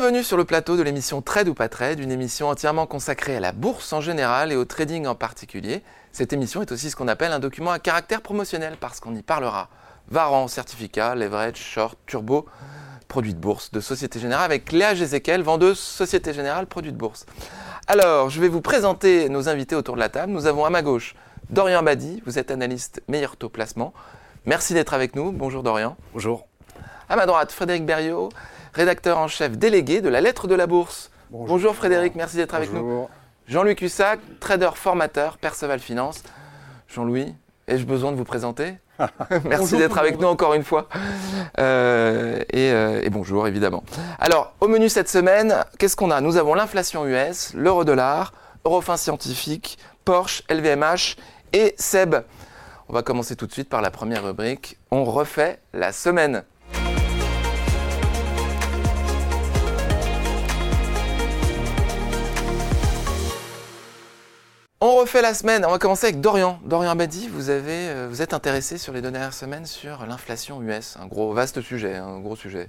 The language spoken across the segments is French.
Bienvenue sur le plateau de l'émission Trade ou pas Trade, une émission entièrement consacrée à la bourse en général et au trading en particulier. Cette émission est aussi ce qu'on appelle un document à caractère promotionnel parce qu'on y parlera Varan, certificat, leverage, short, turbo, produits de bourse de Société Générale avec Léa Gézéquel, vendeuse Société Générale, produits de bourse. Alors, je vais vous présenter nos invités autour de la table. Nous avons à ma gauche Dorian Badi, vous êtes analyste meilleur taux placement. Merci d'être avec nous. Bonjour Dorian. Bonjour. À ma droite, Frédéric Berriot, rédacteur en chef délégué de la Lettre de la Bourse. Bonjour, Frédéric, merci d'être avec nous. Jean-Louis Cussac, trader formateur, Perceval Finance. Jean-Louis, ai-je besoin de vous présenter Merci d'être avec nous encore une fois. Euh, euh, et, bonjour évidemment. Alors, au menu cette semaine, qu'est-ce qu'on a? Nous avons l'inflation US, l'euro-dollar, Eurofin Scientifique, Porsche, LVMH et SEB. On va commencer tout de suite par la première rubrique. On refait la semaine. Refait la semaine. On va commencer avec Dorian. Dorian Badi, vous, avez, euh, vous êtes intéressé sur les dernières semaines sur l'inflation US. Un gros, vaste sujet, un gros sujet.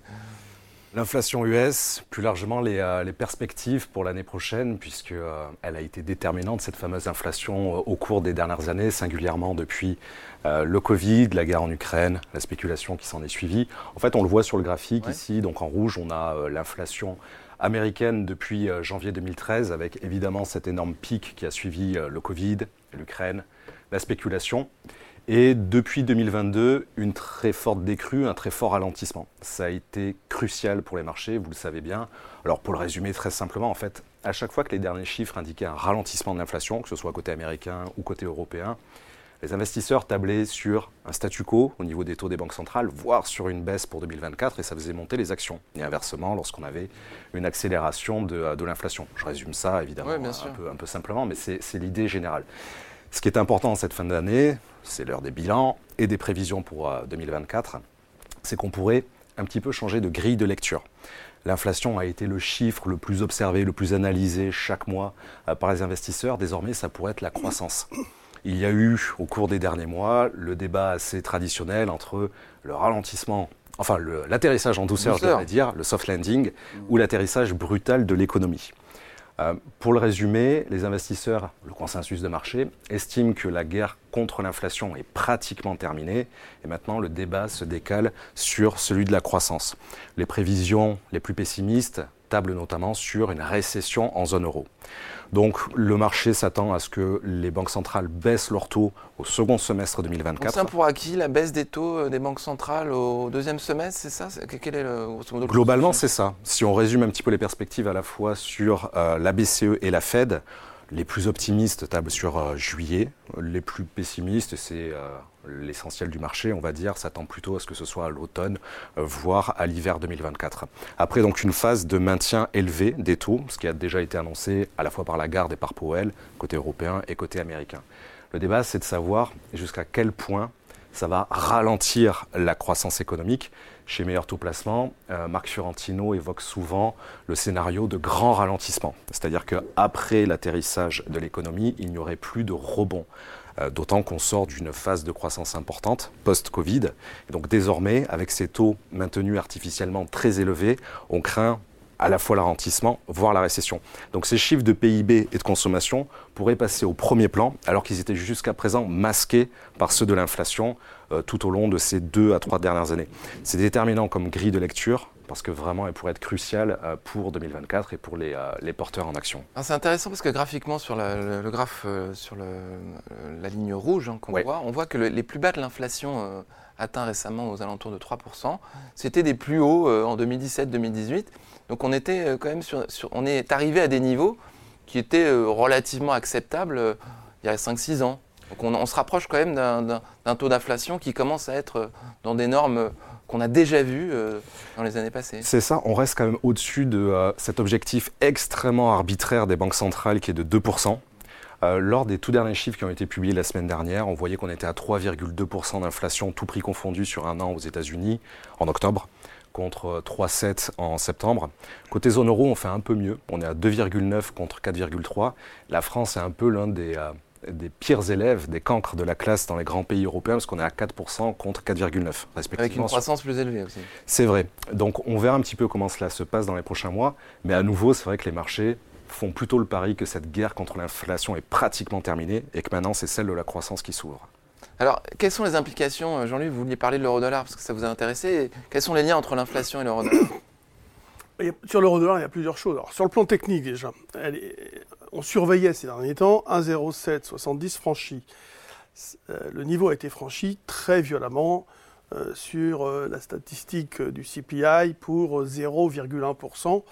L'inflation US, plus largement les, euh, perspectives pour l'année prochaine, puisqu'elle euh, elle a été déterminante, cette fameuse inflation, au cours des dernières années, singulièrement depuis le Covid, la guerre en Ukraine, la spéculation qui s'en est suivie. En fait, on le voit sur le graphique ici, donc en rouge, on a l'inflation américaine depuis euh, janvier 2013, avec évidemment cet énorme pic qui a suivi euh, le Covid, l'Ukraine, la spéculation. Et depuis 2022, une très forte décrue, un très fort ralentissement. Ça a été crucial pour les marchés, vous le savez bien. Alors pour le résumer très simplement, en fait, à chaque fois que les derniers chiffres indiquaient un ralentissement de l'inflation, que ce soit côté américain ou côté européen, les investisseurs tablaient sur un statu quo au niveau des taux des banques centrales, voire sur une baisse pour 2024, et ça faisait monter les actions. Et inversement, lorsqu'on avait une accélération de, euh, l'inflation. Je résume ça évidemment un, peu, simplement, mais c'est l'idée générale. Ce qui est important en cette fin d'année, c'est l'heure des bilans et des prévisions pour 2024, euh, c'est qu'on pourrait un petit peu changer de grille de lecture. L'inflation a été le chiffre le plus observé, le plus analysé chaque mois euh, par les investisseurs. Désormais, ça pourrait être la croissance. Il y a eu, au cours des derniers mois, le débat assez traditionnel entre le ralentissement, enfin l'atterrissage en douceur, je devrais dire, le soft landing, ou l'atterrissage brutal de l'économie. Euh, pour le résumer, les investisseurs, le consensus de marché, estiment que la guerre contre l'inflation est pratiquement terminée et maintenant le débat se décale sur celui de la croissance. Les prévisions les plus pessimistes tablent notamment sur une récession en zone euro. Donc le marché s'attend à ce que les banques centrales baissent leurs taux au second semestre 2024. C'est pour acquis la baisse des taux euh, des banques centrales au deuxième semestre, c'est ça? Quel est le, Globalement, c'est ça. Si on résume un petit peu les perspectives à la fois sur euh, la BCE et la Fed, les plus optimistes tablent sur euh, juillet, les plus pessimistes, c'est euh, l'essentiel du marché, on va dire, s'attend plutôt à ce que ce soit à l'automne, euh, voire à l'hiver 2024. Après, donc, une phase de maintien élevé des taux, ce qui a déjà été annoncé à la fois par la garde et par Powell, côté européen et côté américain. Le débat, c'est de savoir jusqu'à quel point ça va ralentir la croissance économique. Chez Meilleur Taux Placement, euh, Marc Fiorentino évoque souvent le scénario de grand ralentissement. C'est-à-dire qu'après l'atterrissage de l'économie, il n'y aurait plus de rebond. Euh, d'autant qu'on sort d'une phase de croissance importante post-Covid. Donc désormais, avec ces taux maintenus artificiellement très élevés, on craint à la fois l'arrentissement, voire la récession. Donc ces chiffres de PIB et de consommation pourraient passer au premier plan, alors qu'ils étaient jusqu'à présent masqués par ceux de l'inflation euh, tout au long de ces deux à trois dernières années. C'est déterminant comme grille de lecture parce que vraiment elle pourrait être cruciale euh, pour 2024 et pour les, euh, les porteurs en action. C'est intéressant parce que graphiquement sur le, graphe, sur le, la ligne rouge hein, qu'on voit, on voit que les plus bas de l'inflation atteints récemment aux alentours de 3%, c'était des plus hauts en 2017-2018. Donc on était euh, quand même est arrivé à des niveaux qui étaient euh, relativement acceptables euh, il y a 5-6 ans. Donc on, se rapproche quand même d'un taux d'inflation qui commence à être dans des normes qu'on a déjà vues dans les années passées. C'est ça, on reste quand même au-dessus de cet objectif extrêmement arbitraire des banques centrales qui est de 2%. Lors des tout derniers chiffres qui ont été publiés la semaine dernière, on voyait qu'on était à 3,2% d'inflation, tout prix confondu, sur un an aux États-Unis en octobre contre 3,7 en septembre. Côté zone euro, on fait un peu mieux. On est à 2,9 contre 4,3. La France est un peu l'un des, euh, des pires élèves, des cancres de la classe dans les grands pays européens, parce qu'on est à 4% contre 4,9% respectivement. Avec une croissance plus élevée aussi. C'est vrai. Donc on verra un petit peu comment cela se passe dans les prochains mois. Mais à nouveau, c'est vrai que les marchés font plutôt le pari que cette guerre contre l'inflation est pratiquement terminée et que maintenant c'est celle de la croissance qui s'ouvre. Alors, quelles sont les implications, Jean-Luc Vous vouliez parler de l'euro-dollar parce que ça vous a intéressé. Quels sont les liens entre l'inflation et l'euro-dollar Sur l'euro-dollar, il y a plusieurs choses. Alors, sur le plan technique déjà, on surveillait ces derniers temps 1,0770 franchi. Euh, le niveau a été franchi très violemment euh, sur euh, la statistique du CPI pour 0,1%.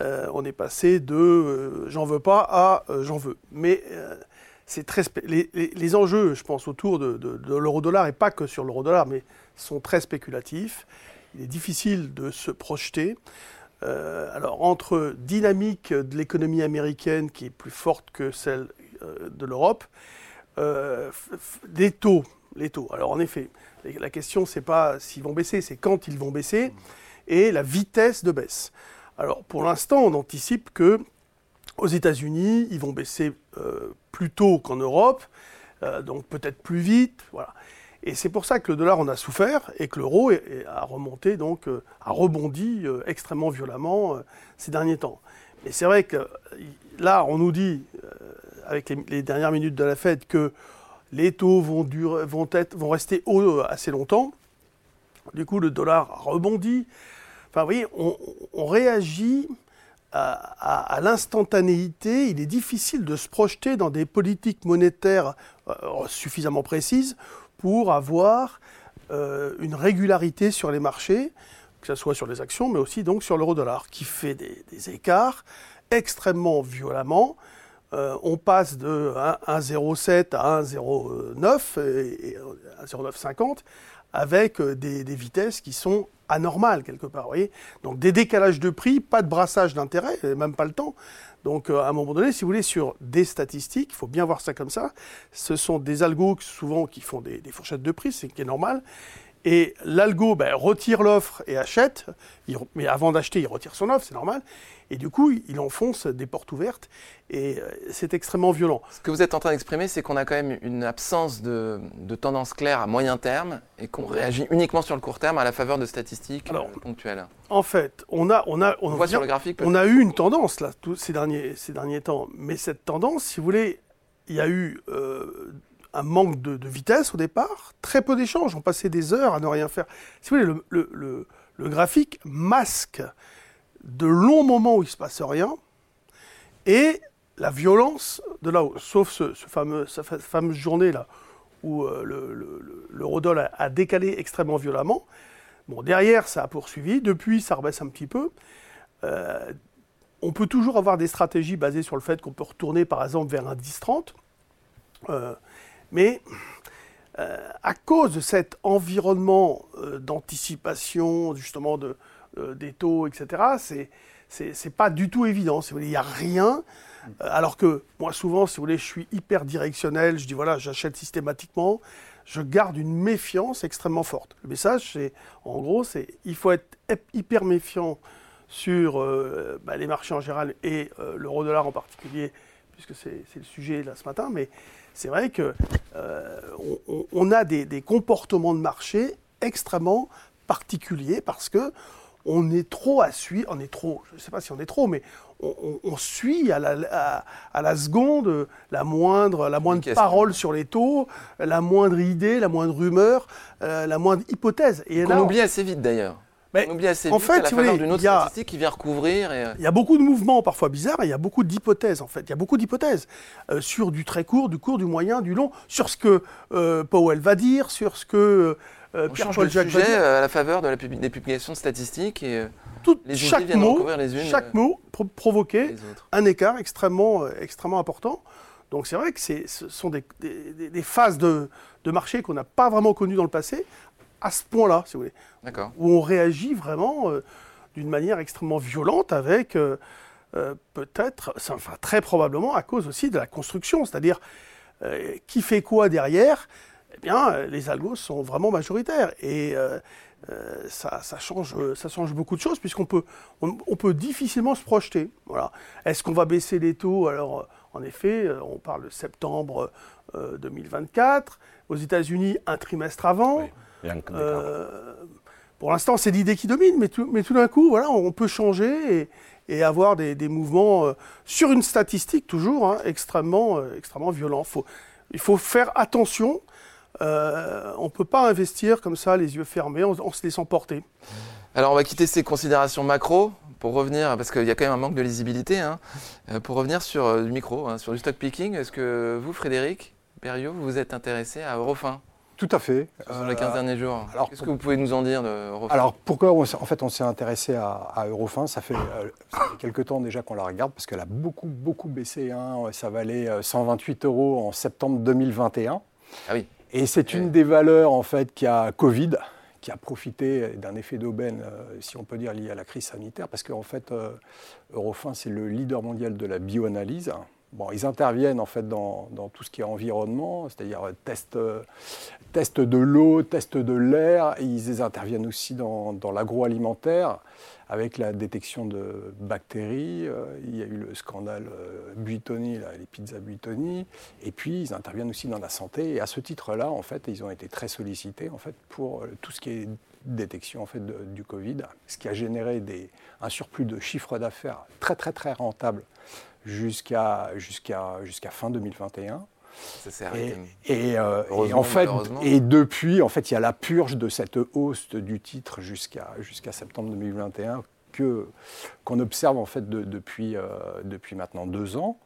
On est passé de j'en veux pas à j'en veux. Mais c'est très les, enjeux, je pense, autour de, l'euro-dollar, et pas que sur l'euro-dollar, mais sont très spéculatifs. Il est difficile de se projeter. Euh, alors, entre dynamique de l'économie américaine qui est plus forte que celle euh, de l'Europe, euh, des taux, les taux. Alors, en effet, la question, c'est pas s'ils vont baisser, c'est quand ils vont baisser et la vitesse de baisse. Alors, pour l'instant, on anticipe que aux États-Unis, ils vont baisser plus tôt qu'en Europe, donc peut-être plus vite. Et c'est pour ça que le dollar en a souffert et que l'euro a remonté, donc euh, a rebondi euh, extrêmement violemment euh, ces derniers temps. Mais c'est vrai que là, on nous dit, avec les, dernières minutes de la Fed, que les taux vont rester hauts assez longtemps. Du coup, le dollar a rebondi. Enfin, vous voyez, on, réagit à, l'instantanéité. Il est difficile de se projeter dans des politiques monétaires suffisamment précises pour avoir euh, une régularité sur les marchés, que ce soit sur les actions, mais aussi donc sur l'euro-dollar, qui fait des, écarts extrêmement violemment. Euh, on passe de 1,07 à 1,09 et, 1,0950 avec euh, des, des, vitesses qui sont anormales quelque part. Voyez Donc des décalages de prix, pas de brassage d'intérêt, même pas le temps. Donc, euh, à un moment donné, si vous voulez, sur des statistiques, il faut bien voir ça comme ça. Ce sont des algos souvent qui font des, fourchettes de prix, c'est qui est normal. Et l'algo ben, retire l'offre et achète, mais avant d'acheter, il retire son offre, c'est normal. Et du coup, il enfonce des portes ouvertes et euh, c'est extrêmement violent. Ce que vous êtes en train d'exprimer, c'est qu'on a quand même une absence de, tendance claire à moyen terme et qu'on réagit uniquement sur le court terme à la faveur de statistiques ponctuelles. En fait, on a, on a, on, voit sur le graphique, on a eu une tendance là tous ces derniers, ces derniers temps, mais cette tendance, si vous voulez, il y a eu euh, un manque de, vitesse au départ, très peu d'échanges, on passait des heures à ne rien faire. Si vous voulez, le, graphique masque de longs moments où il ne se passe rien, et la violence de là haut, sauf ce, fameux, cette fameuse journée-là où euh, le, a, décalé extrêmement violemment. Bon, derrière, ça a poursuivi. Depuis, ça rebaisse un petit peu. Euh, on peut toujours avoir des stratégies basées sur le fait qu'on peut retourner, par exemple, vers un 10-30. Euh, mais à cause de cet environnement d'anticipation, justement, de, euh, des taux, etc., c'est pas du tout évident. il n'y a rien. Euh, alors que moi, souvent, si vous voulez, je suis hyper directionnel. Je dis voilà, j'achète systématiquement. Je garde une méfiance extrêmement forte. Le message, c'est en gros, c'est il faut être hyper méfiant sur euh, bah, les marchés en général et l'euro-dollar en particulier, puisque c'est le sujet là ce matin. Mais c'est vrai que on, a des, des, comportements de marché extrêmement particuliers parce que on est trop à suivre, on est trop, je ne sais pas si on est trop, mais on, suit à la, à, la, seconde la moindre, la moindre parole sur les taux, la moindre idée, la moindre rumeur, euh, la moindre hypothèse. Et on oublie assez vite d'ailleurs. Mais on oublie assez vite en fait, d'une autre statistique qui vient recouvrir. Euh, il y a beaucoup de mouvements parfois bizarres et il y a beaucoup d'hypothèses en fait. Il y a beaucoup d'hypothèses euh, sur du très court, du court, du moyen, du long, sur ce que Powell va dire, sur ce que euh, Pierre-Paul Jacques sujet euh, à la faveur de la des publications statistiques et euh, les chaque mot, les unes, chaque mot provoquait un écart extrêmement, extrêmement important. Donc c'est vrai que ce sont des, des, phases de, de marché qu'on n'a pas vraiment connues dans le passé, à ce point-là, si vous voulez. D'accord. Où on réagit vraiment d'une manière extrêmement violente avec peut-être, enfin très probablement à cause aussi de la construction, c'est-à-dire qui fait quoi derrière eh bien, euh, les algos sont vraiment majoritaires. Et euh, euh, ça, change, ça change beaucoup de choses, puisqu'on peut, on, peut difficilement se projeter. Voilà. Est-ce qu'on va baisser les taux? Alors, En effet, on parle de septembre 2024. Aux États-Unis, un trimestre avant. Pour l'instant, c'est l'idée qui domine, mais tout, mais tout d'un coup, voilà, on peut changer et, avoir des, mouvements sur une statistique toujours hein, extrêmement, extrêmement violents. Faut, il faut faire attention. Euh, on ne peut pas investir comme ça, les yeux fermés, en, se laissant porter. Alors, on va quitter ces considérations macro pour revenir, parce qu'il y a quand même un manque de lisibilité, hein, euh, pour revenir sur euh, du micro, hein, sur du stock picking. Est-ce que vous, Frédéric Berriot, vous vous êtes intéressé à Eurofin tout à fait. Sur les 15 derniers jours. Qu'est-ce que vous pouvez nous en dire de Eurofin Alors pourquoi on, en fait on s'est intéressé à, Eurofin? Ça fait, quelques temps déjà qu'on la regarde parce qu'elle a beaucoup beaucoup baissé. Hein. Ça valait 128 euros en septembre 2021. Ah oui. Et c'est une des valeurs en fait qui a Covid, qui a profité d'un effet d'aubaine, euh, si on peut dire, lié à la crise sanitaire, parce qu'en fait, euh, Eurofin, c'est le leader mondial de la bioanalyse. Bon, ils interviennent en fait dans, tout ce qui est environnement, c'est-à-dire test, test de l'eau, test de l'air. Ils interviennent aussi dans, l'agroalimentaire avec la détection de bactéries. Euh, il y a eu le scandale euh, Buitoni, les pizzas Buitoni. Et puis, ils interviennent aussi dans la santé. Et à ce titre-là, en fait, ils ont été très sollicités en fait, pour euh, tout ce qui est détection en fait, du Covid, ce qui a généré des, un surplus de chiffre d'affaires très, très, très rentable jusqu'à jusqu'à jusqu'à fin 2021. Et, euh, en fait, et depuis, en fait, il y a la purge de cette hausse du titre jusqu'à jusqu'à septembre 2021 que qu'on observe en fait depuis euh, depuis maintenant deux ans,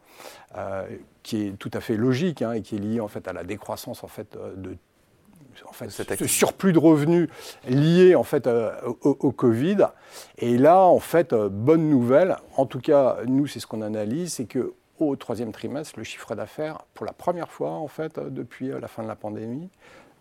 euh, qui est tout à fait logique hein, et qui est lié en fait à la décroissance en fait de en fait, ce surplus de revenus lié en fait au, au, Covid. Et là, en fait, bonne nouvelle. En tout cas, nous, c'est ce qu'on analyse, c'est que au troisième trimestre, le chiffre d'affaires, pour la première fois en fait depuis euh, la fin de la pandémie,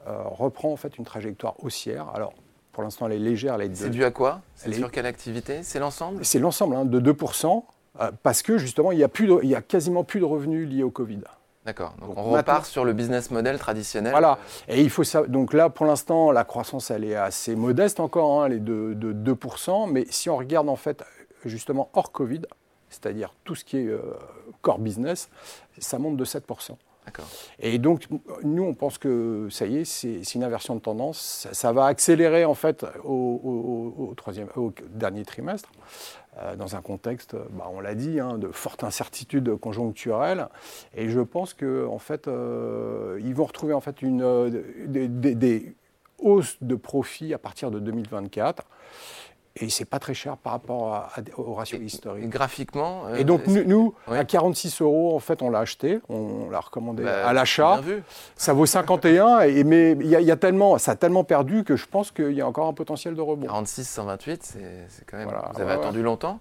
euh, reprend en fait une trajectoire haussière. Alors pour l'instant, elle est légère. C'est dû à quoi? C'est sur quelle activité? C'est l'ensemble? C'est l'ensemble hein, de 2%, euh, parce que justement, il y, a plus il y a quasiment plus de revenus liés au Covid. D'accord. Donc, on repart sur le business model traditionnel. Voilà. Et il faut ça. Donc là, pour l'instant, la croissance, elle est assez modeste encore. Hein, elle est de, de 2%. Mais si on regarde en fait justement hors Covid, c'est-à-dire tout ce qui est euh, core business, ça monte de 7%. Et donc, nous, on pense que ça y est, c'est une inversion de tendance. Ça, va accélérer, en fait, au, troisième, au dernier trimestre, dans un contexte, bah, on l'a dit, hein, de forte incertitude conjoncturelle. Et je pense qu'en en fait, euh, ils vont retrouver, en fait, une, des, des hausses de profit à partir de 2024. Et c'est pas très cher par rapport au ratio historique. graphiquement euh, Et donc, nous, à 46 euros, en fait, on l'a acheté, on l'a recommandé bah, à l'achat. Ça vaut 51, et, mais il y, a tellement, ça a tellement perdu que je pense qu'il y a encore un potentiel de rebond. 46, 128, c'est quand même. vous avez attendu longtemps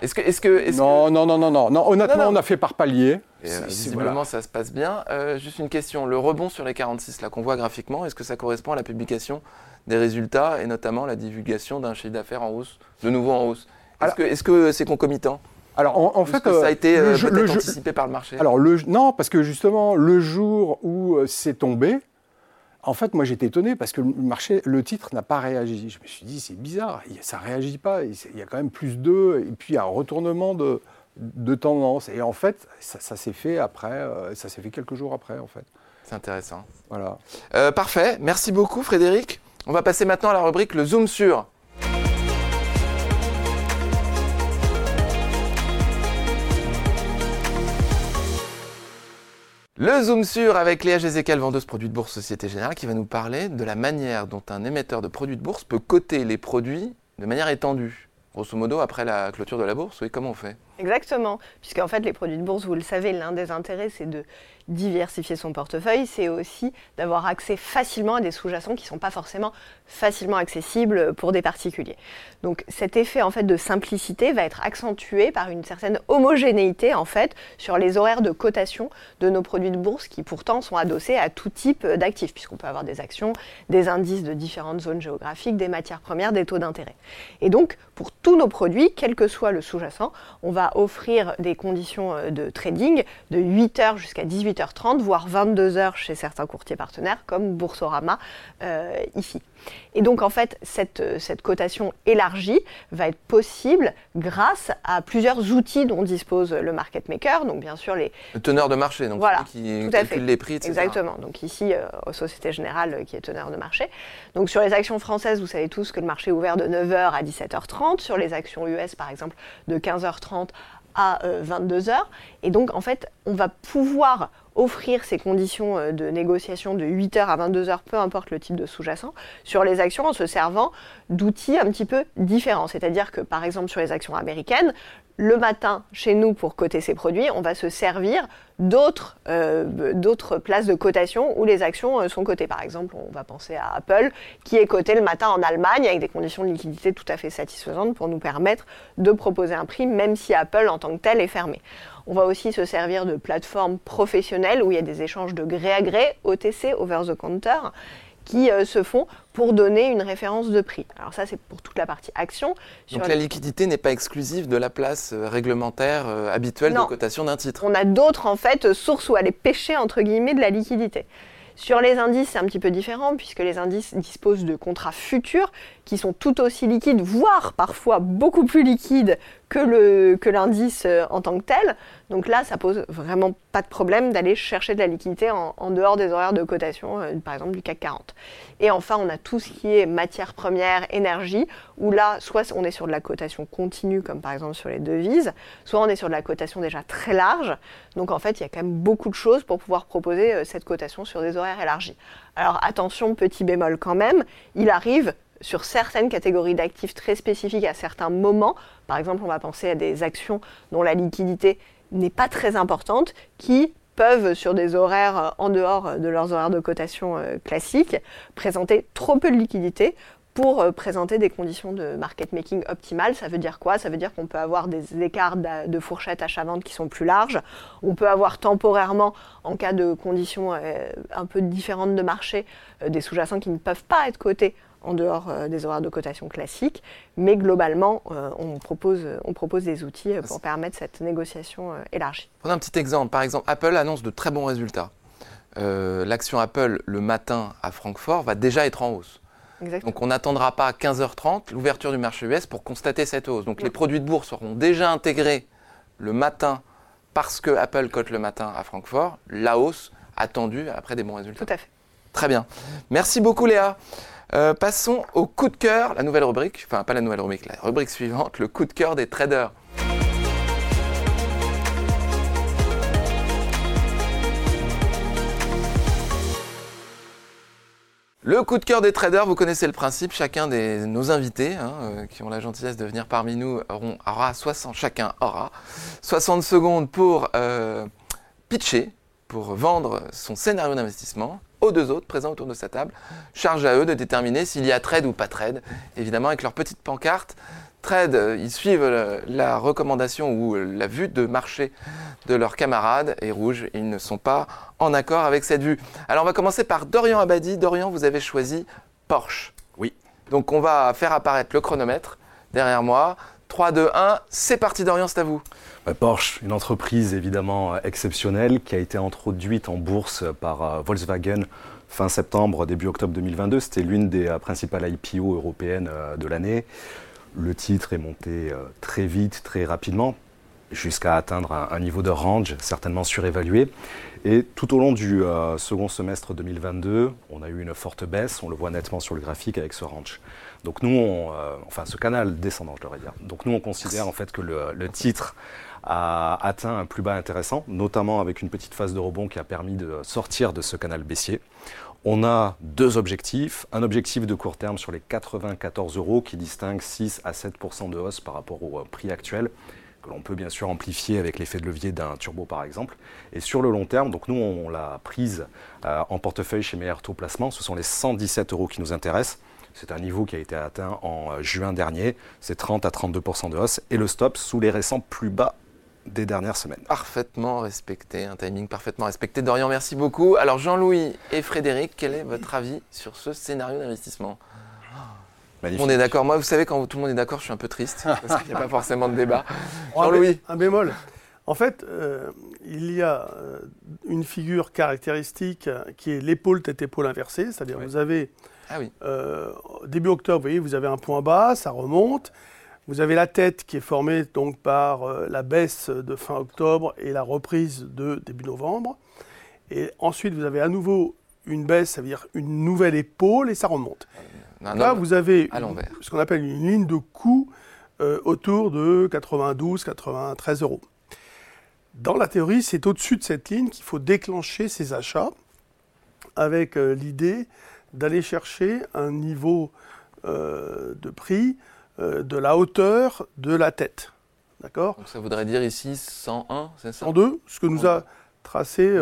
est-ce que, est-ce que, non, non, non, non, non, non, Honnêtement, on a fait par palier. Euh, visiblement, ça se passe bien. Euh, juste une question. Le rebond sur les 46 là qu'on voit graphiquement, est-ce que ça correspond à la publication des résultats et notamment la divulgation d'un chiffre d'affaires en hausse, de nouveau en hausse Est-ce que c'est concomitant? Alors en, fait, ça a euh, été le, anticipé par le marché? Alors le, non, parce que justement le jour où c'est tombé, en fait, moi j'étais étonné parce que le marché, le titre n'a pas réagi. Je me suis dit, c'est bizarre, ça ne réagit pas. Il y a quand même plus d'eux, et puis un retournement de, de tendance. Et en fait, ça, s'est fait après, euh, ça s'est fait quelques jours après, en fait. C'est intéressant. Voilà. Euh, parfait. Merci beaucoup, Frédéric. On va passer maintenant à la rubrique Le Zoom sur. Le Zoom sur avec Léa Gézécal, vendeuse produits de bourse Société Générale, qui va nous parler de la manière dont un émetteur de produits de bourse peut coter les produits de manière étendue. Grosso modo, après la clôture de la bourse, oui, comment on fait? Exactement, puisqu'en fait, les produits de bourse, vous le savez, l'un des intérêts, c'est de diversifier son portefeuille, c'est aussi d'avoir accès facilement à des sous-jacents qui ne sont pas forcément facilement accessibles pour des particuliers. Donc cet effet en fait de simplicité va être accentué par une certaine homogénéité en fait sur les horaires de cotation de nos produits de bourse qui pourtant sont adossés à tout type d'actifs puisqu'on peut avoir des actions, des indices de différentes zones géographiques, des matières premières, des taux d'intérêt. Et donc pour tous nos produits, quel que soit le sous-jacent, on va offrir des conditions euh, de trading de 8h jusqu'à 18h30, voire 22h chez certains courtiers partenaires comme Boursorama euh, ici. Et donc en fait, cette, cette cotation élargie va être possible grâce à plusieurs outils dont dispose le market maker. Donc bien sûr les... Le teneur de marché, donc voilà, qui calcule les prix, etc. Exactement. Donc ici, aux Société Générale qui est teneur de marché. Donc sur les actions françaises, vous savez tous que le marché est ouvert de 9h à 17h30. Sur les actions US, par exemple, de 15h30 à 22h. Et donc, en fait, on va pouvoir offrir ces conditions euh, de négociation de 8h à 22h, peu importe le type de sous-jacent, sur les actions en se servant d'outils un petit peu différents. C'est-à-dire que, par exemple, sur les actions américaines, le matin, chez nous, pour coter ces produits, on va se servir d'autres euh, places de cotation où les actions euh, sont cotées. Par exemple, on va penser à Apple, qui est coté le matin en Allemagne avec des conditions de liquidité tout à fait satisfaisantes pour nous permettre de proposer un prix, même si Apple en tant que tel est fermé. On va aussi se servir de plateformes professionnelles où il y a des échanges de gré à gré, OTC, over the counter, qui euh, se font pour donner une référence de prix. Alors ça, c'est pour toute la partie action. Donc la liquidité n'est pas exclusive de la place euh, réglementaire euh, habituelle de cotation d'un titre. On a d'autres, en fait, sources où aller pêcher, entre guillemets, de la liquidité. Sur les indices, c'est un petit peu différent puisque les indices disposent de contrats futurs qui sont tout aussi liquides, voire parfois beaucoup plus liquides que l'indice que en tant que tel. Donc là, ça pose vraiment pas de problème d'aller chercher de la liquidité en, dehors des horaires de cotation, euh, par exemple du CAC 40. Et enfin, on a tout ce qui est matière première, énergie, où là, soit on est sur de la cotation continue, comme par exemple sur les devises, soit on est sur de la cotation déjà très large. Donc en fait, il y a quand même beaucoup de choses pour pouvoir proposer euh, cette cotation sur des horaires élargis. Alors attention, petit bémol quand même, il arrive sur certaines catégories d'actifs très spécifiques à certains moments. Par exemple, on va penser à des actions dont la liquidité n'est pas très importante, qui peuvent, sur des horaires euh, en dehors euh, de leurs horaires de cotation euh, classiques, présenter trop peu de liquidité pour présenter des conditions de market making optimales. Ça veut dire quoi? Ça veut dire qu'on peut avoir des écarts de fourchette achat-vente qui sont plus larges. On peut avoir temporairement, en cas de conditions un peu différentes de marché, des sous-jacents qui ne peuvent pas être cotés en dehors euh, des horaires de cotation classiques, mais globalement, euh, on, propose, on propose des outils euh, pour permettre cette négociation élargie. Prenons un petit exemple. Par exemple, Apple annonce de très bons résultats. L'action Apple le matin à Francfort va déjà être en hausse. Donc on n'attendra pas à 15h30 l'ouverture du marché US pour constater cette hausse. Donc les produits de bourse seront déjà intégrés le matin parce que Apple cote le matin à Francfort, la hausse attendue après des bons résultats. Tout à fait. Très bien. Merci beaucoup Léa. Euh, passons au coup de cœur, la nouvelle rubrique, enfin pas la nouvelle rubrique, la rubrique suivante, le coup de cœur des traders. Le coup de cœur des traders, vous connaissez le principe, chacun de nos invités hein, euh, qui ont la gentillesse de venir parmi nous auront, aura 60, chacun aura 60 secondes pour euh, pitcher, pour vendre son scénario d'investissement aux deux autres présents autour de sa table. Charge à eux de déterminer s'il y a trade ou pas trade. Évidemment, avec leur petite pancarte, trade, euh, ils suivent la recommandation ou la vue de marché de leurs camarades. Et rouge, ils ne sont pas en accord avec cette vue. Alors, on va commencer par Dorian Abadi. Dorian, vous avez choisi Porsche. Oui. Donc, on va faire apparaître le chronomètre derrière moi. 3, 2, 1, c'est parti Dorian, c'est à vous. Porsche, une entreprise évidemment euh, exceptionnelle qui a été introduite en bourse par euh, Volkswagen fin septembre, début octobre 2022. C'était l'une des euh, principales IPO européennes de l'année. Le titre est monté très vite, très rapidement, jusqu'à atteindre un, niveau de range certainement surévalué. Et tout au long du second semestre 2022, on a eu une forte baisse, on le voit nettement sur le graphique avec ce range. Donc nous, on, enfin ce canal descendant, je devrais dire. Donc nous, on considère en fait que le, le titre a atteint un plus bas intéressant, notamment avec une petite phase de rebond qui a permis de sortir de ce canal baissier. On a deux objectifs. Un objectif de court terme sur les 94 euros qui distingue 6 à 7% de hausse par rapport au euh, prix actuel que l'on peut bien sûr amplifier avec l'effet de levier d'un turbo par exemple. Et sur le long terme, donc nous on, l'a prise euh, en portefeuille chez Meilleur Taux Placement, ce sont les 117 euros qui nous intéressent. C'est un niveau qui a été atteint en euh, juin dernier, c'est 30 à 32% de hausse et le stop sous les récents plus bas des dernières semaines. Parfaitement respecté, un timing parfaitement respecté. Dorian, merci beaucoup. Alors Jean-Louis et Frédéric, quel est votre avis sur ce scénario d'investissement? Le monde est d'accord. Moi, vous savez, quand tout le monde est d'accord, je suis un peu triste parce qu'il n'y a pas forcément de débat. Jean-Louis Un bémol. En fait, euh, il y a euh, une figure caractéristique qui est l'épaule tête-épaule inversée, c'est-à-dire vous avez Ah oui. début octobre, vous voyez, vous avez un point bas, ça remonte. Vous avez la tête qui est formée donc par la baisse de fin octobre et la reprise de début novembre. Et ensuite, vous avez à nouveau une baisse, ça veut dire une nouvelle épaule et ça remonte. Là, vous avez ce qu'on appelle une ligne de coût euh, autour de 92, 93 euros. Dans la théorie, c'est au-dessus de cette ligne qu'il faut déclencher ces achats avec euh, l'idée d'aller chercher un niveau euh, de prix de la hauteur de la tête. D'accord? Donc ça voudrait dire ici 101, c'est ça? 102, ce que nous a tracé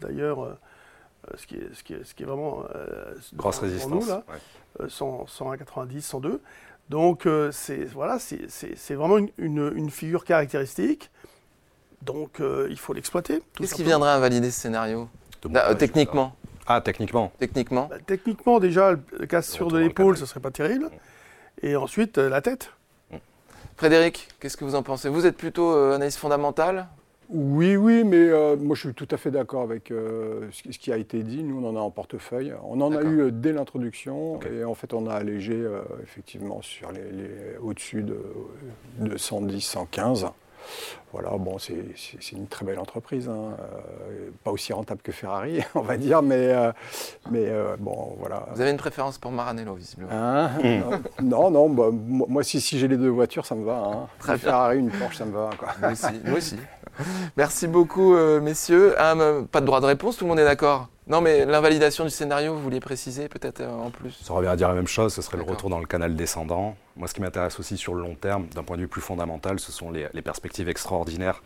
d'ailleurs ce, qui est, ce, qui est, ce, qui est, vraiment grosse résistance. Nous, là, 190, 102. Donc euh, c'est voilà, c'est vraiment une, figure caractéristique. Donc euh, il faut l'exploiter. Qu'est-ce qui viendrait invalider ce scénario? Euh, Techniquement Ah, techniquement Techniquement bah, Techniquement, déjà, le cassure de l'épaule, ce serait pas terrible. Mm. Et ensuite, la tête. Mm. Frédéric, qu'est-ce que vous en pensez? Vous êtes plutôt analyse fondamentale oui, oui, mais euh, moi je suis tout à fait d'accord avec euh, ce qui a été dit. Nous, on en a en portefeuille. On en a eu euh, dès l'introduction et en fait, on a allégé effectivement sur les, au-dessus de, de, 110, 115. Voilà, bon, c'est une très belle entreprise, hein. pas aussi rentable que Ferrari, on va dire, mais, mais bon, voilà. Vous avez une préférence pour Maranello, visiblement hein? Non, non, bah, moi, si, si j'ai les deux voitures, ça me va. Hein. Très Ferrari, une Porsche, ça me va. Quoi. Moi aussi. Moi aussi. Merci beaucoup, euh, messieurs. Ah, pas de droit de réponse, tout le monde est d'accord Non, mais l'invalidation du scénario, vous vouliez préciser peut-être euh, en plus? Ça revient à dire la même chose, ce serait le retour dans le canal descendant. Moi, ce qui m'intéresse aussi sur le long terme, d'un point de vue plus fondamental, ce sont les, perspectives extraordinaires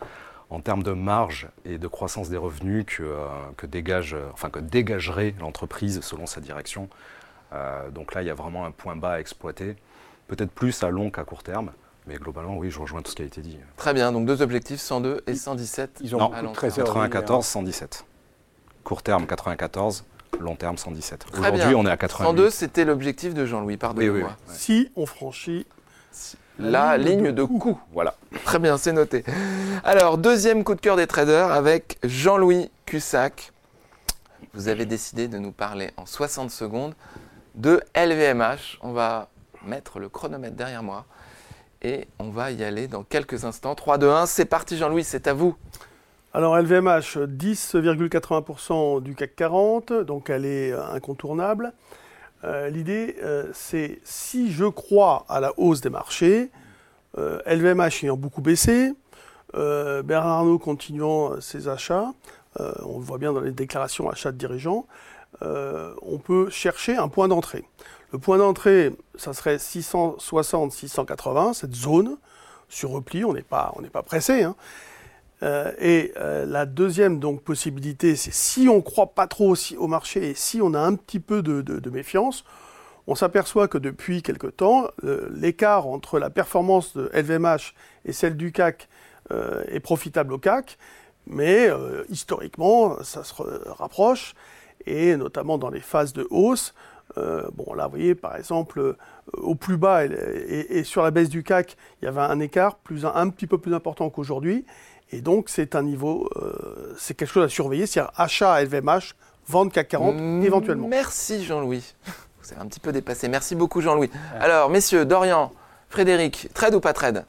en termes de marge et de croissance des revenus que, euh, que, dégage, enfin, que dégagerait l'entreprise selon sa direction. donc là, il y a vraiment un point bas à exploiter, peut-être plus à long qu'à court terme. Mais globalement, oui, je rejoins tout ce qui a été dit. Très bien, donc deux objectifs, 102 et 117. Ils ont non, 94, 117. Court terme 94, long terme 117. Aujourd'hui, on est à 88. 102, c'était l'objectif de Jean-Louis, pardonnez-moi. Oui, oui, Si on franchit la, ligne, de, coup. Voilà. Très bien, c'est noté. Alors, deuxième coup de cœur des traders avec Jean-Louis Cussac. Vous avez décidé de nous parler en 60 secondes de LVMH. On va mettre le chronomètre derrière moi et on va y aller dans quelques instants. 3, 2, 1, c'est parti Jean-Louis, c'est à vous. Alors LVMH, 10,80% du CAC 40, donc elle est euh, incontournable. Euh, l'idée, euh, c'est si je crois à la hausse des marchés, LVMH ayant beaucoup baissé, Bernard Arnault continuant ses achats, on le voit bien dans les déclarations achats de dirigeants, on peut chercher un point d'entrée. Le point d'entrée, ça serait 660-680, cette zone sur repli, on n'est pas, pas pressé. Hein. Euh, et euh, la deuxième donc, possibilité, c'est si on ne croit pas trop au marché et si on a un petit peu de, méfiance, on s'aperçoit que depuis quelque temps, euh, l'écart entre la performance de LVMH et celle du CAC est profitable au CAC, mais historiquement, ça se rapproche, et notamment dans les phases de hausse, euh, bon, là, vous voyez, par exemple, euh, au plus bas et, sur la baisse du CAC, il y avait un écart plus, un, petit peu plus important qu'aujourd'hui. Et donc, c'est un niveau, euh, c'est quelque chose à surveiller. C'est-à-dire achat LVMH, vente CAC 40 mmh, éventuellement. Merci Jean-Louis. Vous avez un petit peu dépassé. Merci beaucoup Jean-Louis. Alors, messieurs, Dorian, Frédéric, trade ou pas trade?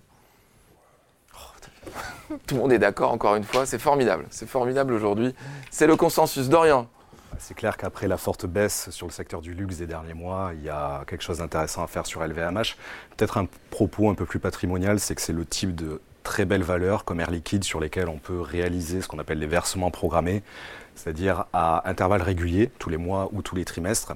Tout le monde est d'accord, encore une fois. C'est formidable. C'est formidable aujourd'hui. C'est le consensus. Dorian c'est clair qu'après la forte baisse sur le secteur du luxe des derniers mois, il y a quelque chose d'intéressant à faire sur LVMH. Peut-être un propos un peu plus patrimonial, c'est que c'est le type de très belles valeurs comme Air Liquide sur lesquelles on peut réaliser ce qu'on appelle les versements programmés, c'est-à-dire à intervalles réguliers, tous les mois ou tous les trimestres,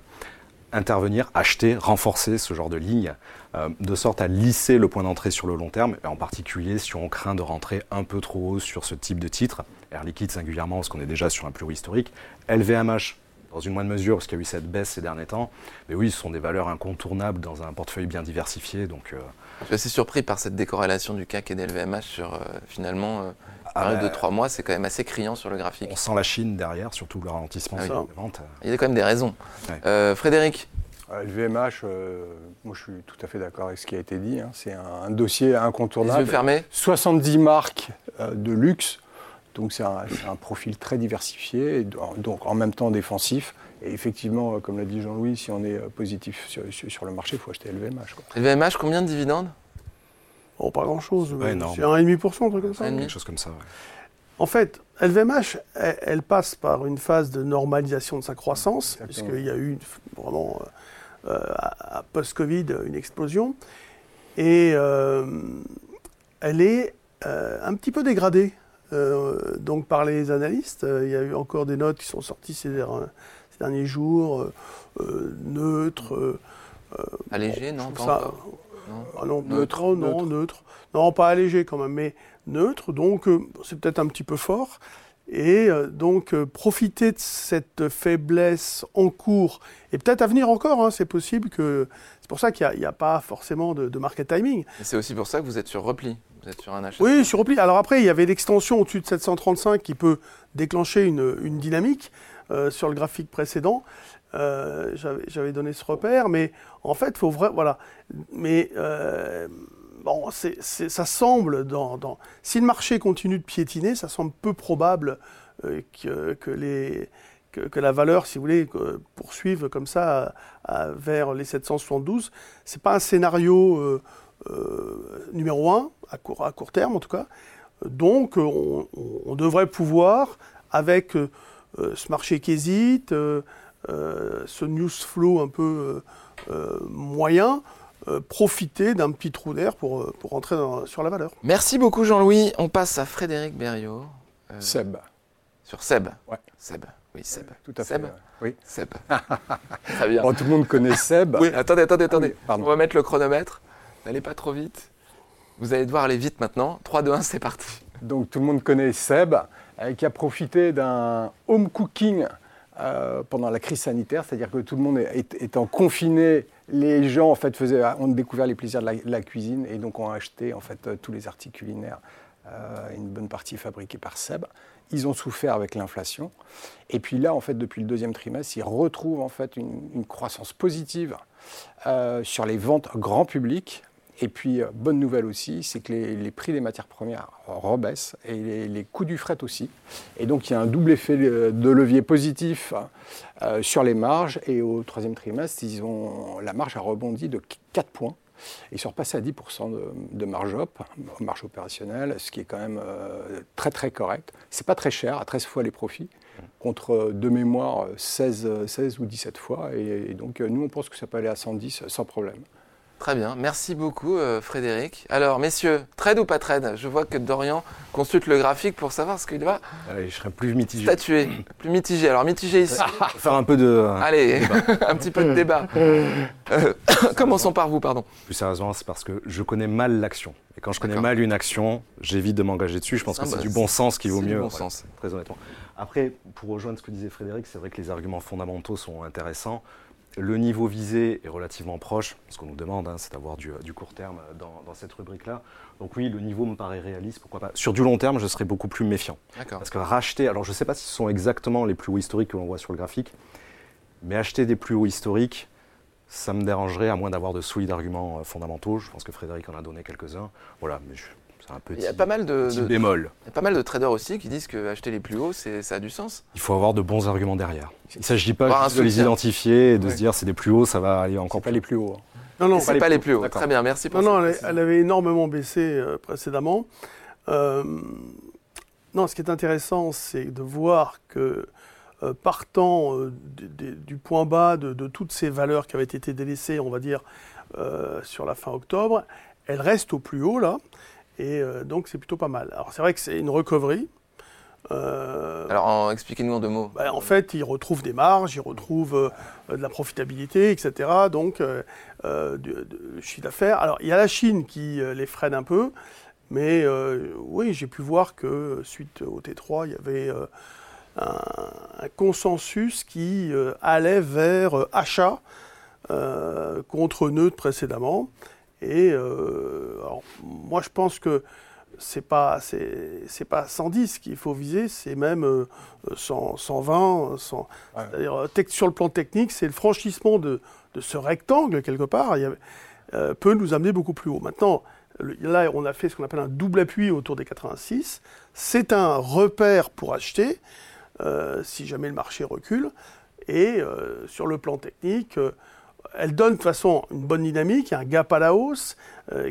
intervenir, acheter, renforcer ce genre de ligne, euh, de sorte à lisser le point d'entrée sur le long terme, en particulier si on craint de rentrer un peu trop haut sur ce type de titre. Air Liquide singulièrement, parce qu'on est déjà sur un plus haut historique. LVMH, dans une moindre mesure, parce qu'il y a eu cette baisse ces derniers temps. Mais oui, ce sont des valeurs incontournables dans un portefeuille bien diversifié. Donc, euh, Je suis assez surpris par cette décorrélation du CAC et de LVMH sur euh, finalement. Ah de trois mois, c'est quand même assez criant sur le graphique. On sent la Chine derrière, surtout le ralentissement ah des ventes. Il y a quand même des raisons. Frédéric LVMH, moi je suis tout à fait d'accord avec ce qui a été dit. Hein. C'est un, dossier incontournable. Les yeux fermés 70 marques de luxe Donc c'est un, profil très diversifié, donc en même temps défensif. Et effectivement, comme l'a dit Jean-Louis, si on est positif sur, le marché, il faut acheter LVMH. Quoi. LVMH, combien de dividendes? Oh, pas grand-chose. c'est 1,5%, un truc comme ça. Quelque chose comme ça, En fait, LVMH, elle, passe par une phase de normalisation de sa croissance, puisqu'il y a eu vraiment, euh, post-Covid, une explosion. Et euh, elle est euh, un petit peu dégradée donc par les analystes. Il y a eu encore des notes qui sont sorties ces, derniers jours, neutres. Allégé, non, ça, non, ah non, neutre, non, neutre. Non, pas allégé quand même, mais neutre. Donc, euh, c'est peut-être un petit peu fort. Et euh, donc, euh, profiter de cette faiblesse en cours, et peut-être à venir encore, hein, c'est possible que. C'est pour ça qu'il n'y a, pas forcément de, market timing. c'est aussi pour ça que vous êtes sur repli. Vous êtes sur un achat. Oui, sur repli. Alors après, il y avait l'extension au-dessus de 735 qui peut déclencher une, une dynamique sur le graphique précédent. Euh, j'avais donné ce repère, mais en fait, faut vrai, voilà. Mais euh, bon, ça semble dans, si le marché continue de piétiner, ça semble peu probable euh, que, les que, la valeur, si vous voulez, poursuive comme ça vers les 772. C'est pas un scénario numéro un à court, à court terme en tout cas. Donc, on, on devrait pouvoir avec ce marché qui hésite euh, ce news flow un peu euh, euh, moyen, profiter d'un petit trou d'air pour, pour rentrer sur la valeur. Merci beaucoup Jean-Louis. On passe à Frédéric Berriot. Seb. Sur Seb. Ouais. Seb. Oui, Seb. Tout à fait. Seb. Oui. Seb. Très bien. tout le monde connaît Seb. oui, attendez, attendez, attendez. On va mettre le chronomètre. N'allez pas trop vite. Vous allez devoir aller vite maintenant. 3, 2, 1, c'est parti. Donc tout le monde connaît Seb, qui a profité d'un home cooking euh, pendant la crise sanitaire, c'est-à-dire que tout le monde étant confiné, les gens en fait faisaient, ont découvert les plaisirs de la, cuisine et donc ont acheté en fait euh, tous les articles culinaires, euh, une bonne partie fabriquée par Seb. Ils ont souffert avec l'inflation. Et puis là, en fait, depuis le deuxième trimestre, ils retrouvent en fait une, croissance positive sur les ventes grand public et puis, euh, bonne nouvelle aussi, c'est que les, prix des matières premières rebaissent et les, coûts du fret aussi. Et donc, il y a un double effet de levier positif euh, sur les marges. Et au troisième trimestre, ils ont, la marge a rebondi de 4 points. Ils sont repassés à 10% de, marge op, marge opérationnelle, ce qui est quand même euh, très très correct. C'est pas très cher, à 13 fois les profits, contre de mémoire 16, 16 ou 17 fois. Et, et donc nous, on pense que ça peut aller à 110 sans problème. Très bien, merci beaucoup euh, Frédéric. Alors messieurs, trade ou pas trade Je vois que Dorian consulte le graphique pour savoir ce qu'il va Allez, je serai plus mitigé. Statuer, plus mitigé. Alors mitigé ici. Faire un peu de... Euh, Allez, un petit peu de débat. Euh, commençons par vous, pardon. Plus sérieusement, c'est parce que je connais mal l'action. Et quand je connais mal une action, j'évite de m'engager dessus. Je pense que c'est du bon sens qui vaut mieux. Du bon sens. Très honnêtement. Après, pour rejoindre ce que disait Frédéric, c'est vrai que les arguments fondamentaux sont intéressants. Le niveau visé est relativement proche. Ce qu'on nous demande, hein, c'est d'avoir du, court terme dans, cette rubrique-là. Donc oui, le niveau me paraît réaliste, pourquoi pas. Sur du long terme, je serais beaucoup plus méfiant. Parce que racheter, alors je ne sais pas si ce sont exactement les plus hauts historiques que l'on voit sur le graphique, mais acheter des plus hauts historiques, ça me dérangerait, à moins d'avoir de solides arguments euh, fondamentaux. Je pense que Frédéric en a donné quelques-uns. Voilà, mais je, il y a pas mal de, bémol. Il y a pas mal de traders aussi qui disent que acheter les plus hauts, ça a du sens. Il faut avoir de bons arguments derrière. Il ne s'agit pas de les identifier et de se dire c'est des plus hauts, ça va aller encore pas les plus hauts. Hein. Non, non, c'est pas, les plus hauts. Très bien, merci pour Non, non, elle, avait énormément baissé euh, précédemment. Euh, non, ce qui est intéressant, c'est de voir que euh, partant du point bas de, de, toutes ces valeurs qui avaient été délaissées, on va dire, sur la fin octobre, elles restent au plus haut là. Et euh, donc, c'est plutôt pas mal. Alors, c'est vrai que c'est une recovery. Euh, Alors, expliquez-nous en deux mots. Ben, en fait, ils retrouvent des marges, ils retrouvent euh, de la profitabilité, etc. Donc, du, chiffre d'affaires. Alors, il y a la Chine qui les freine un peu. Mais oui, j'ai pu voir que suite au T3, il y avait un, consensus qui allait vers achat contre neutre précédemment. Et euh, moi, je pense que c'est pas c'est pas 110 qu'il faut viser, c'est même 120, euh, 100, c'est-à-dire euh, sur le plan technique, c'est le franchissement de, de, ce rectangle quelque part il peut nous amener beaucoup plus haut. Maintenant, Là, on a fait ce qu'on appelle un double appui autour des 86. C'est un repère pour acheter euh, si jamais le marché recule. Et euh, sur le plan technique, elle donne de toute façon une bonne dynamique, un gap à la hausse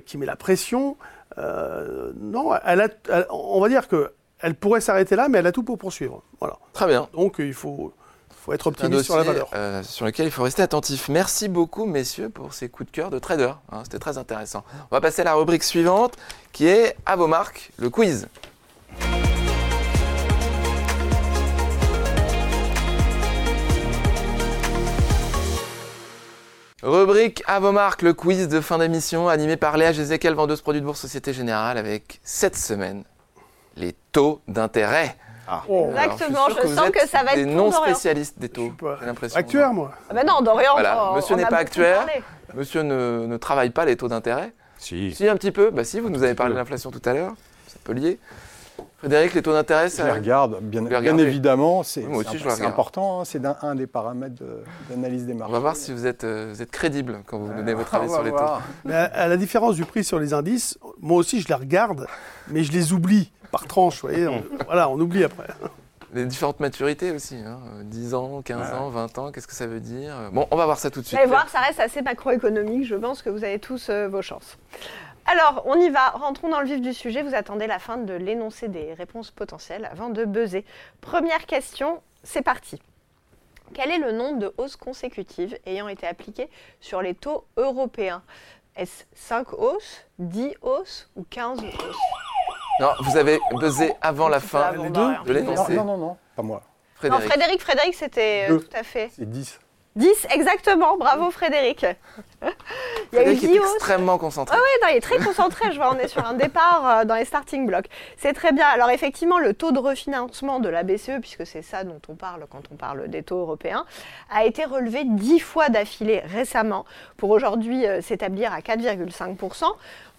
qui met la pression. non, elle a, on va dire qu'elle pourrait s'arrêter là, mais elle a tout pour poursuivre. Voilà. Très bien. Donc il faut faut être optimiste sur la valeur. Euh, sur lequel il faut rester attentif. Merci beaucoup, messieurs, pour ces coups de cœur de trader. Hein, c'était très intéressant. On va passer à la rubrique suivante, qui est à vos marques, le quiz. Rubrique à vos marques, le quiz de fin d'émission, animé par Léa Gézéquel, vendeuse produits de bourse Société Générale, avec cette semaine les taux d'intérêt. Ah. Exactement, je, sens que ça va être des non spécialistes des taux. J'ai l'impression. Actuaire, moi. Ah ben non, Dorian. Monsieur n'est pas actuaire. Monsieur ne, ne, travaille pas les taux d'intérêt. Si. Si un petit peu. Bah si, vous nous avez parlé de l'inflation tout à l'heure. Ça peut lier. Frédéric, les taux d'intérêt, ça... Je les regarde, bien, bien évidemment. C'est important, hein, c'est un, des paramètres d'analyse des marchés. On va voir si vous êtes, euh, vous êtes crédible quand vous donnez votre avis sur les taux. Mais à, la différence du prix sur les indices, moi aussi je les regarde, mais je les oublie par tranche. Vous voyez, on, voilà, on oublie après. Les différentes maturités aussi, hein. 10 ans, 15 ans, 20 ans, qu'est-ce que ça veut dire? Bon, on va voir ça tout de suite. Vous allez voir, ça reste assez macroéconomique, je pense que vous avez tous euh, vos chances. Alors, on y va, rentrons dans le vif du sujet. Vous attendez la fin de l'énoncé des réponses potentielles avant de buzzer. Première question, c'est parti. Quel est le nombre de hausses consécutives ayant été appliquées sur les taux européens? Est-ce 5 hausses, 10 hausses ou 15 hausses? Non, vous avez buzzé avant la fin de l'énoncé. Non, non, non, pas moi. Frédéric. Non, Frédéric, Frédéric, c'était euh, tout à fait. C'est 10. 10, exactement. Bravo Frédéric. il y a Frédéric est extrêmement concentré. Ah oui, il est très concentré. Je vois, on est sur un départ euh, dans les starting blocks. C'est très bien. Alors effectivement, le taux de refinancement de la BCE, puisque c'est ça dont on parle quand on parle des taux européens, a été relevé 10 fois d'affilée récemment pour aujourd'hui euh, s'établir à 4,5%.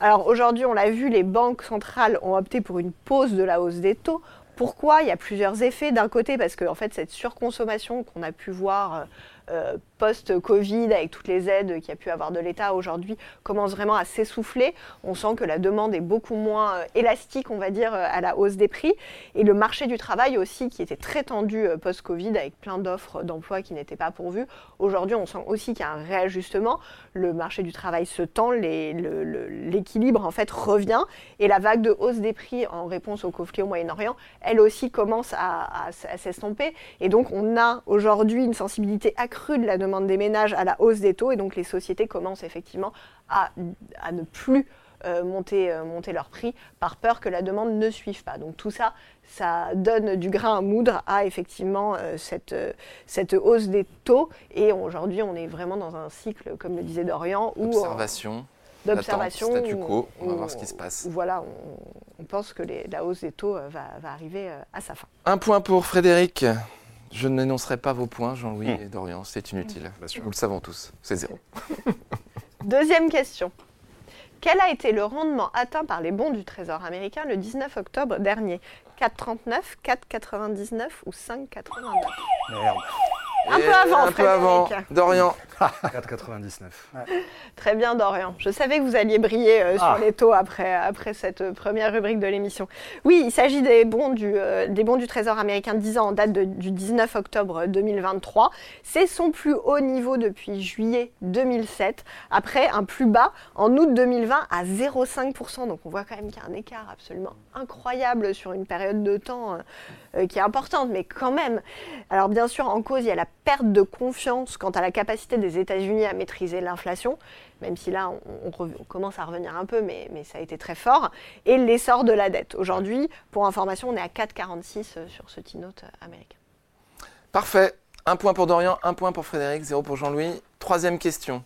Alors aujourd'hui, on l'a vu, les banques centrales ont opté pour une pause de la hausse des taux. Pourquoi? Il y a plusieurs effets. D'un côté, parce que en fait, cette surconsommation qu'on a pu voir euh, euh, post-Covid, avec toutes les aides qu'il y a pu avoir de l'État aujourd'hui, commence vraiment à s'essouffler. On sent que la demande est beaucoup moins euh, élastique, on va dire, euh, à la hausse des prix. Et le marché du travail aussi, qui était très tendu post-Covid, avec plein d'offres d'emploi qui n'étaient pas pourvues. Aujourd'hui, on sent aussi qu'il y a un réajustement. Le marché du travail se tend, l'équilibre en fait revient. Et la vague de hausse des prix en réponse au conflit au Moyen-Orient, elle aussi commence à, à s'estomper. Et donc, on a aujourd'hui une sensibilité accrue de la demande des ménages à la hausse des taux et donc les sociétés commencent effectivement à, ne plus euh, monter, euh, monter leur prix par peur que la demande ne suive pas. Donc tout ça, ça donne du grain à moudre à effectivement euh, cette, cette hausse des taux. Et aujourd'hui, on est vraiment dans un cycle, comme le disait Dorian, où... Observation. D'observation. Statu quo, on va voir ce qui se passe. Voilà, on, pense que la hausse des taux va, va arriver à sa fin. Un point pour Frédéric. Je n'énoncerai pas vos points, Jean-Louis hmm. et Dorian, c'est inutile. Nous le savons tous, c'est zéro. Deuxième question. Quel a été le rendement atteint par les bons du Trésor américain le 19 octobre dernier? 4,39, 4,99 ou 5,89 Merde. Un peu avant, Un peu avant. Dorian. 4,99. Très bien, Dorian. Je savais que vous alliez briller euh, sur ah. les taux après, après cette première rubrique de l'émission. Oui, il s'agit des, bons du, euh, des bons du Trésor américain 10 ans en date du 19 octobre 2023. C'est son plus haut niveau depuis juillet 2007, après un plus bas en août 2020 à 0,5%. Donc on voit quand même qu'il y a un écart absolument incroyable sur une période de temps euh, qui est importante, mais quand même. Alors bien sûr, en cause, il y a la perte de confiance quant à la capacité des États-Unis à maîtriser l'inflation, même si là on, commence à revenir un peu, mais, ça a été très fort, et l'essor de la dette. Aujourd'hui, pour information, on est à 4,46 euh, sur ce T-Note euh, américain. Parfait. Un point pour Dorian, un point pour Frédéric, zéro pour Jean-Louis. Troisième question.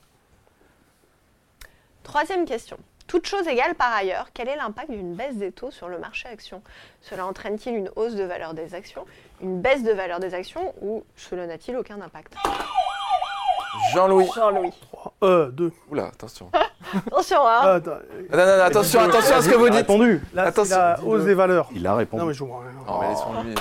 Troisième question. Toute chose égale par ailleurs, quel est l'impact d'une baisse des taux sur le marché action? Cela entraîne-t-il une hausse de valeur des actions, une baisse de valeur des actions ou cela n'a-t-il aucun impact? Jean-Louis. Jean-Louis. 3, euh, 2. Oula, attention. attention, hein. Ah, non, non, non, attention, attention à ce que vous dites. répondu. Là, attention. La hausse des valeurs. Il a répondu. Non, mais je vois. Non, mais laissons-lui.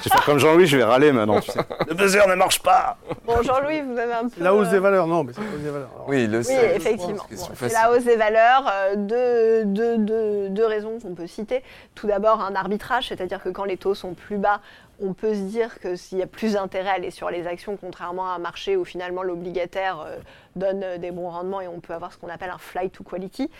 Je vais faire comme Jean-Louis, je vais râler maintenant. Le buzzer ne marche pas. Bon, Jean-Louis, vous avez un peu. La hausse des valeurs, non, mais c'est la hausse des valeurs. oui, le oui, effectivement. c'est la hausse des valeurs. Euh, deux, raisons qu'on peut citer. Tout d'abord, un arbitrage, c'est-à-dire que quand les taux sont plus bas, on peut se dire que s'il y a plus d'intérêt à aller sur les actions, contrairement à un marché où finalement l'obligataire euh, donne des bons rendements et on peut avoir ce qu'on appelle un flight to quality.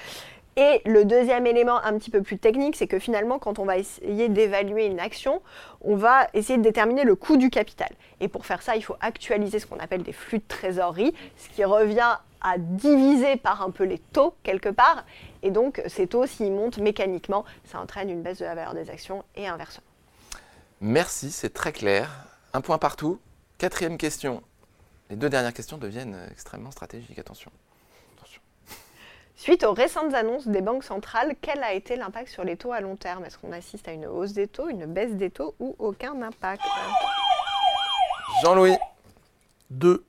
Et le deuxième élément un petit peu plus technique, c'est que finalement, quand on va essayer d'évaluer une action, on va essayer de déterminer le coût du capital. Et pour faire ça, il faut actualiser ce qu'on appelle des flux de trésorerie, ce qui revient à diviser par un peu les taux quelque part. Et donc, ces taux, s'ils montent mécaniquement, ça entraîne une baisse de la valeur des actions et inversement. Merci, c'est très clair. Un point partout. Quatrième question. Les deux dernières questions deviennent extrêmement stratégiques. Attention. Suite aux récentes annonces des banques centrales, quel a été l'impact sur les taux à long terme? Est-ce qu'on assiste à une hausse des taux, une baisse des taux ou aucun impact? Jean-Louis Deux.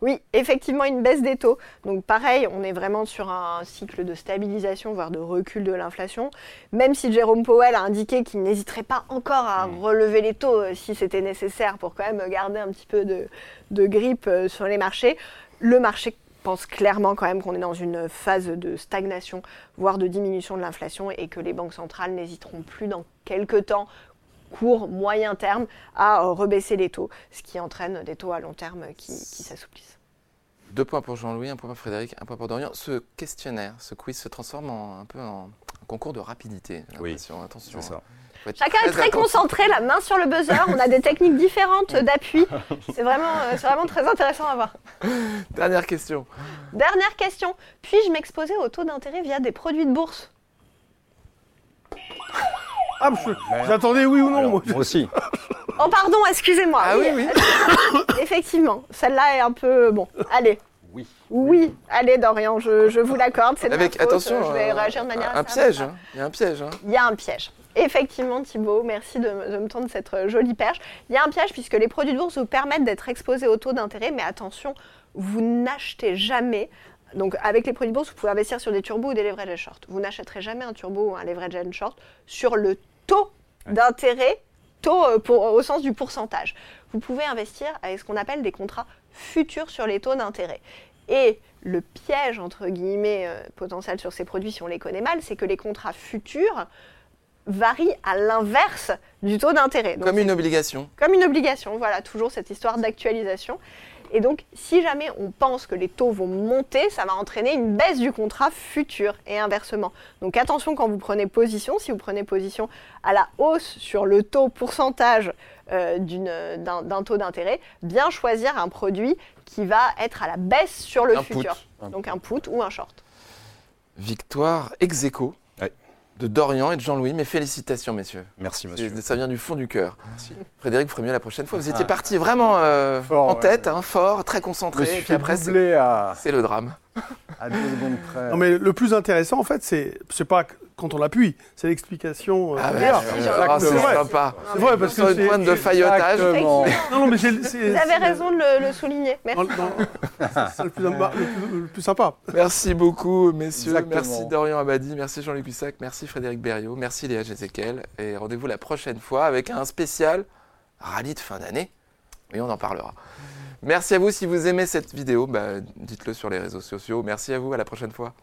Oui, effectivement, une baisse des taux. Donc pareil, on est vraiment sur un cycle de stabilisation, voire de recul de l'inflation. Même si Jérôme Powell a indiqué qu'il n'hésiterait pas encore à mmh. relever les taux euh, si c'était nécessaire pour quand même garder un petit peu de, de grippe euh, sur les marchés, le marché pense clairement quand même qu'on est dans une phase de stagnation, voire de diminution de l'inflation, et que les banques centrales n'hésiteront plus dans quelques temps court, moyen terme, à rebaisser les taux, ce qui entraîne des taux à long terme qui, s'assouplissent. Deux points pour Jean-Louis, un point pour Frédéric, un point pour Dorian. Ce questionnaire, ce quiz se transforme un peu en concours de rapidité. Oui, attention. Ça. Chacun est très concentré, la main sur le buzzer. On a des techniques différentes d'appui. C'est vraiment, euh, vraiment très intéressant à voir. Dernière question. Dernière question. Puis-je m'exposer au taux d'intérêt via des produits de bourse? Ah, j'attendais oui ou non. moi aussi. Oh, pardon, excusez-moi. Ah oui, oui. Effectivement, celle-là est un peu. Bon, allez. Oui. Oui, allez Dorian, je, vous l'accorde. Avec attention, je vais réagir de manière un, piège. Hein. Il y a un piège. Hein. Il y a un piège. Effectivement, Thibault, merci de, me tendre cette euh, jolie perche. Il y a un piège puisque les produits de bourse vous permettent d'être exposés au taux d'intérêt, mais attention, vous n'achetez jamais. Donc, avec les produits de bourse, vous pouvez investir sur des turbos ou des leverage short. Vous n'achèterez jamais un turbo ou un leverage short sur le taux d'intérêt, taux euh, au sens du pourcentage. Vous pouvez investir avec ce qu'on appelle des contrats futurs sur les taux d'intérêt. Et le piège, entre guillemets, euh, potentiel sur ces produits, si on les connaît mal, c'est que les contrats futurs varie à l'inverse du taux d'intérêt. Comme une obligation. Comme une obligation, voilà, toujours cette histoire d'actualisation. Et donc, si jamais on pense que les taux vont monter, ça va entraîner une baisse du contrat futur et inversement. Donc attention quand vous prenez position, si vous prenez position à la hausse sur le taux pourcentage euh, d'un taux d'intérêt, bien choisir un produit qui va être à la baisse sur le futur. Donc un put ou un short. Victoire ex aequo de Dorian et de Jean-Louis. Mes félicitations, messieurs. Merci, monsieur. Ça vient du fond du cœur. Frédéric, vous ferez mieux la prochaine fois. Vous étiez ah. parti vraiment euh, en tête, hein, fort, très concentré. et puis après, c'est le drame. À deux secondes près. Non, mais le plus intéressant, en fait, c'est c'est pas quand on l'appuie. C'est l'explication. Euh, ah, ah c'est sympa. C'est vrai, parce que c'est une pointe de faillotage. Non, non, mais Vous avez raison de le, souligner. Merci. C'est le, le, plus sympa. Merci beaucoup, messieurs. Merci Dorian Abadi. Merci Jean-Luc Hussac. Merci Frédéric Berriot. Merci Léa Jézéquel. Et rendez-vous la prochaine fois avec un spécial rallye de fin d'année. Et on en parlera. Merci à vous. Si vous aimez cette vidéo, bah, dites-le sur les réseaux sociaux. Merci à vous. À la prochaine fois.